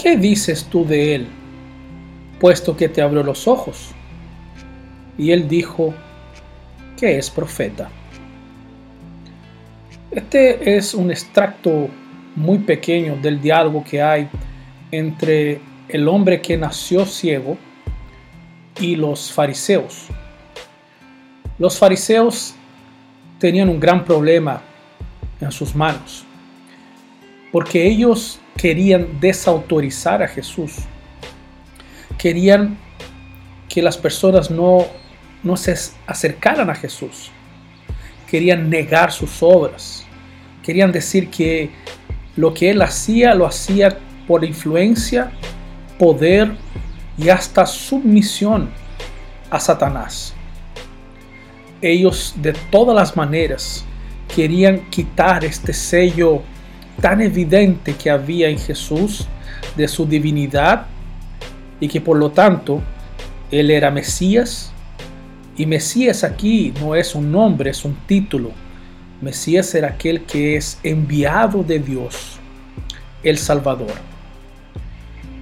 ¿qué dices tú de él, puesto que te abrió los ojos? Y él dijo, que es profeta. Este es un extracto muy pequeño del diálogo que hay entre el hombre que nació ciego y los fariseos. Los fariseos tenían un gran problema en sus manos, porque ellos querían desautorizar a Jesús, querían que las personas no, no se acercaran a Jesús, querían negar sus obras, querían decir que lo que él hacía lo hacía por influencia, poder y hasta submisión a Satanás. Ellos de todas las maneras querían quitar este sello tan evidente que había en Jesús de su divinidad y que por lo tanto él era Mesías. Y Mesías aquí no es un nombre, es un título. Mesías era aquel que es enviado de Dios, el Salvador.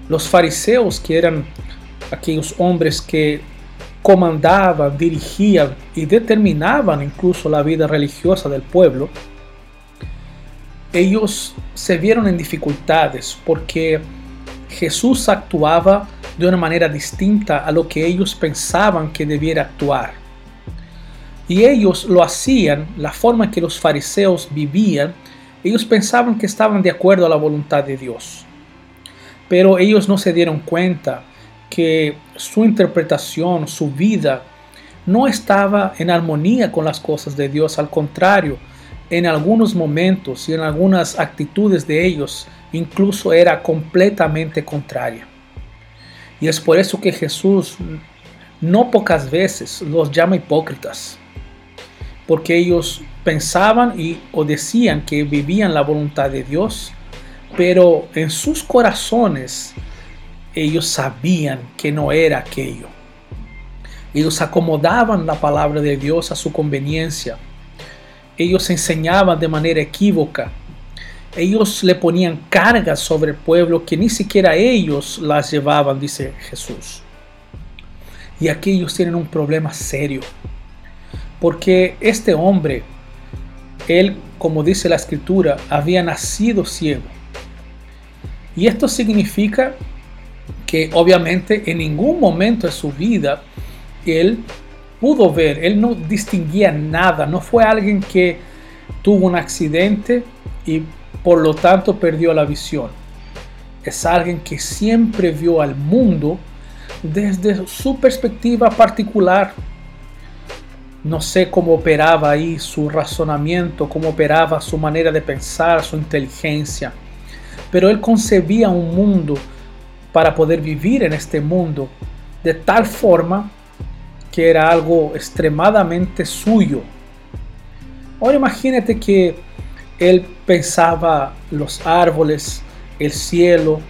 Los fariseos, que eran aquellos hombres que comandaban, dirigían y determinaban incluso la vida religiosa del pueblo, ellos se vieron en dificultades porque Jesús actuaba de una manera distinta a lo que ellos pensaban que debiera actuar. Y ellos lo hacían, la forma en que los fariseos vivían, ellos pensaban que estaban de acuerdo a la voluntad de Dios. Pero ellos no se dieron cuenta que su interpretación, su vida, no estaba en armonía con las cosas de Dios. Al contrario, en algunos momentos y en algunas actitudes de ellos, incluso era completamente contraria. Y es por eso que Jesús no pocas veces los llama hipócritas porque ellos pensaban y o decían que vivían la voluntad de Dios, pero en sus corazones ellos sabían que no era aquello. Ellos acomodaban la palabra de Dios a su conveniencia. Ellos enseñaban de manera equívoca. Ellos le ponían cargas sobre el pueblo que ni siquiera ellos las llevaban, dice Jesús. Y aquí ellos tienen un problema serio porque este hombre, él, como dice la escritura, había nacido ciego. Y esto significa que obviamente en ningún momento de su vida él pudo ver, él no distinguía nada, no fue alguien que tuvo un accidente y por lo tanto perdió la visión. Es alguien que siempre vio al mundo desde su perspectiva particular, no sé cómo operaba ahí su razonamiento, cómo operaba su manera de pensar, su inteligencia. Pero él concebía un mundo para poder vivir en este mundo de tal forma que era algo extremadamente suyo. Ahora imagínate que él pensaba los árboles, el cielo,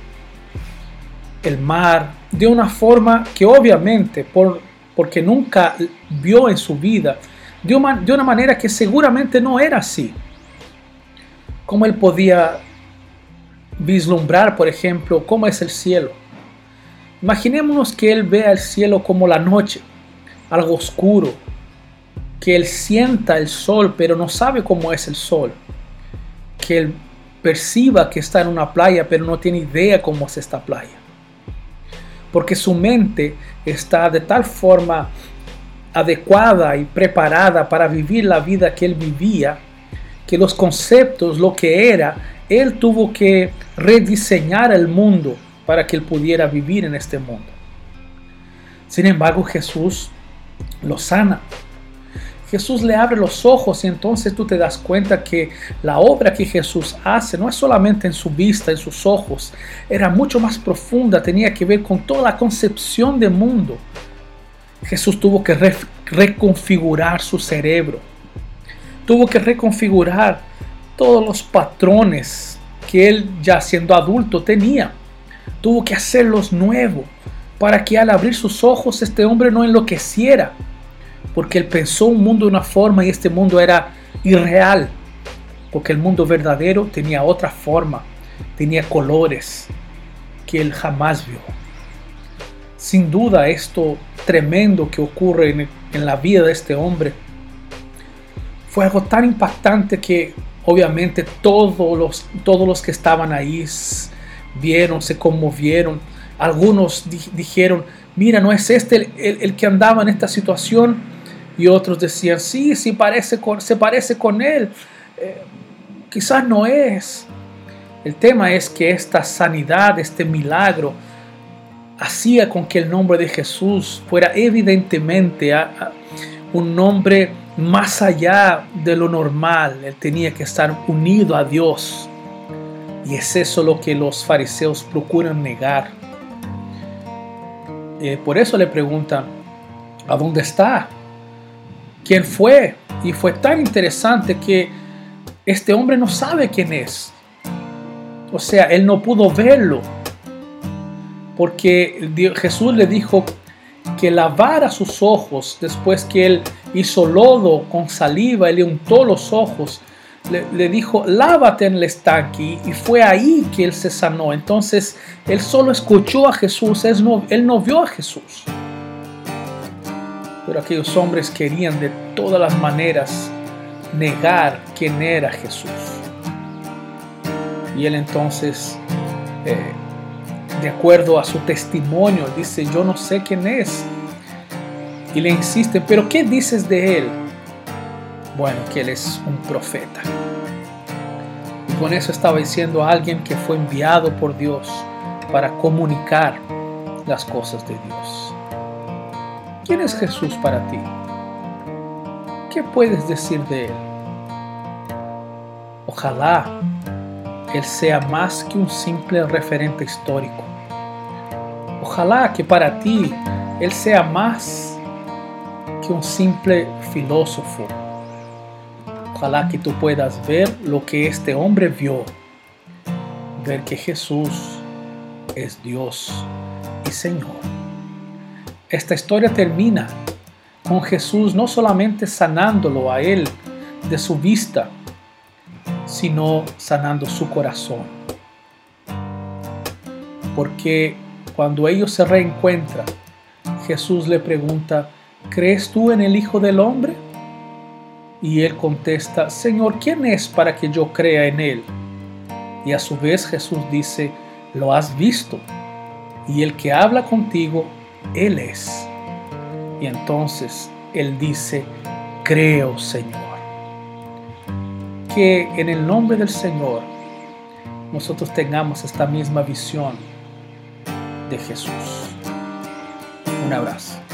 el mar, de una forma que obviamente por porque nunca vio en su vida de una, de una manera que seguramente no era así. ¿Cómo él podía vislumbrar, por ejemplo, cómo es el cielo? Imaginémonos que él vea el cielo como la noche, algo oscuro, que él sienta el sol, pero no sabe cómo es el sol, que él perciba que está en una playa, pero no tiene idea cómo es esta playa porque su mente está de tal forma adecuada y preparada para vivir la vida que él vivía, que los conceptos, lo que era, él tuvo que rediseñar el mundo para que él pudiera vivir en este mundo. Sin embargo, Jesús lo sana Jesús le abre los ojos y entonces tú te das cuenta que la obra que Jesús hace no es solamente en su vista, en sus ojos, era mucho más profunda, tenía que ver con toda la concepción del mundo. Jesús tuvo que reconfigurar su cerebro, tuvo que reconfigurar todos los patrones que él ya siendo adulto tenía, tuvo que hacerlos nuevos para que al abrir sus ojos este hombre no enloqueciera porque él pensó un mundo de una forma y este mundo era irreal, porque el mundo verdadero tenía otra forma, tenía colores, que él jamás vio. Sin duda esto tremendo que ocurre en, en la vida de este hombre fue algo tan impactante que obviamente todos los, todos los que estaban ahí vieron, se conmovieron. Algunos dijeron, mira, ¿no es este el, que andaba en esta situación? Y otros decían, sí, sí parece se parece con él. Eh, quizás no es. El tema es que esta sanidad, este milagro, hacía con que el nombre de Jesús fuera evidentemente un nombre más allá de lo normal. Él tenía que estar unido a Dios. Y es eso lo que los fariseos procuran negar. Eh, por eso le preguntan, ¿a dónde está? ¿Quién fue? Y fue tan interesante que este hombre no sabe quién es. O sea, él no pudo verlo. Porque Jesús le dijo que lavara sus ojos después que él hizo lodo con saliva y le untó los ojos. Le, dijo, lávate en el estanque y fue ahí que él se sanó. Entonces él solo escuchó a Jesús, él no, él no vio a Jesús. Pero aquellos hombres querían de todas las maneras negar quién era Jesús. Y él entonces eh, de acuerdo a su testimonio, dice, yo no sé quién es. Y le insiste, pero ¿qué dices de él? Bueno, que él es un profeta. Y con eso estaba diciendo a alguien que fue enviado por Dios para comunicar las cosas de Dios. ¿Quién es Jesús para ti? ¿Qué puedes decir de él? Ojalá él sea más que un simple referente histórico. Ojalá que para ti Él sea más que un simple filósofo. Ojalá que tú puedas ver lo que este hombre vio. Ver que Jesús es Dios y Señor. Esta historia termina con Jesús no solamente sanándolo a él de su vista, sino sanando su corazón. Porque cuando ellos se reencuentran, Jesús le pregunta, ¿crees tú en el Hijo del Hombre? Y él contesta, Señor, ¿quién es para que yo crea en él? Y a su vez Jesús dice, lo has visto, y el que habla contigo, él es. Y entonces él dice, creo, Señor que en el nombre del Señor nosotros tengamos esta misma visión de Jesús. Un abrazo.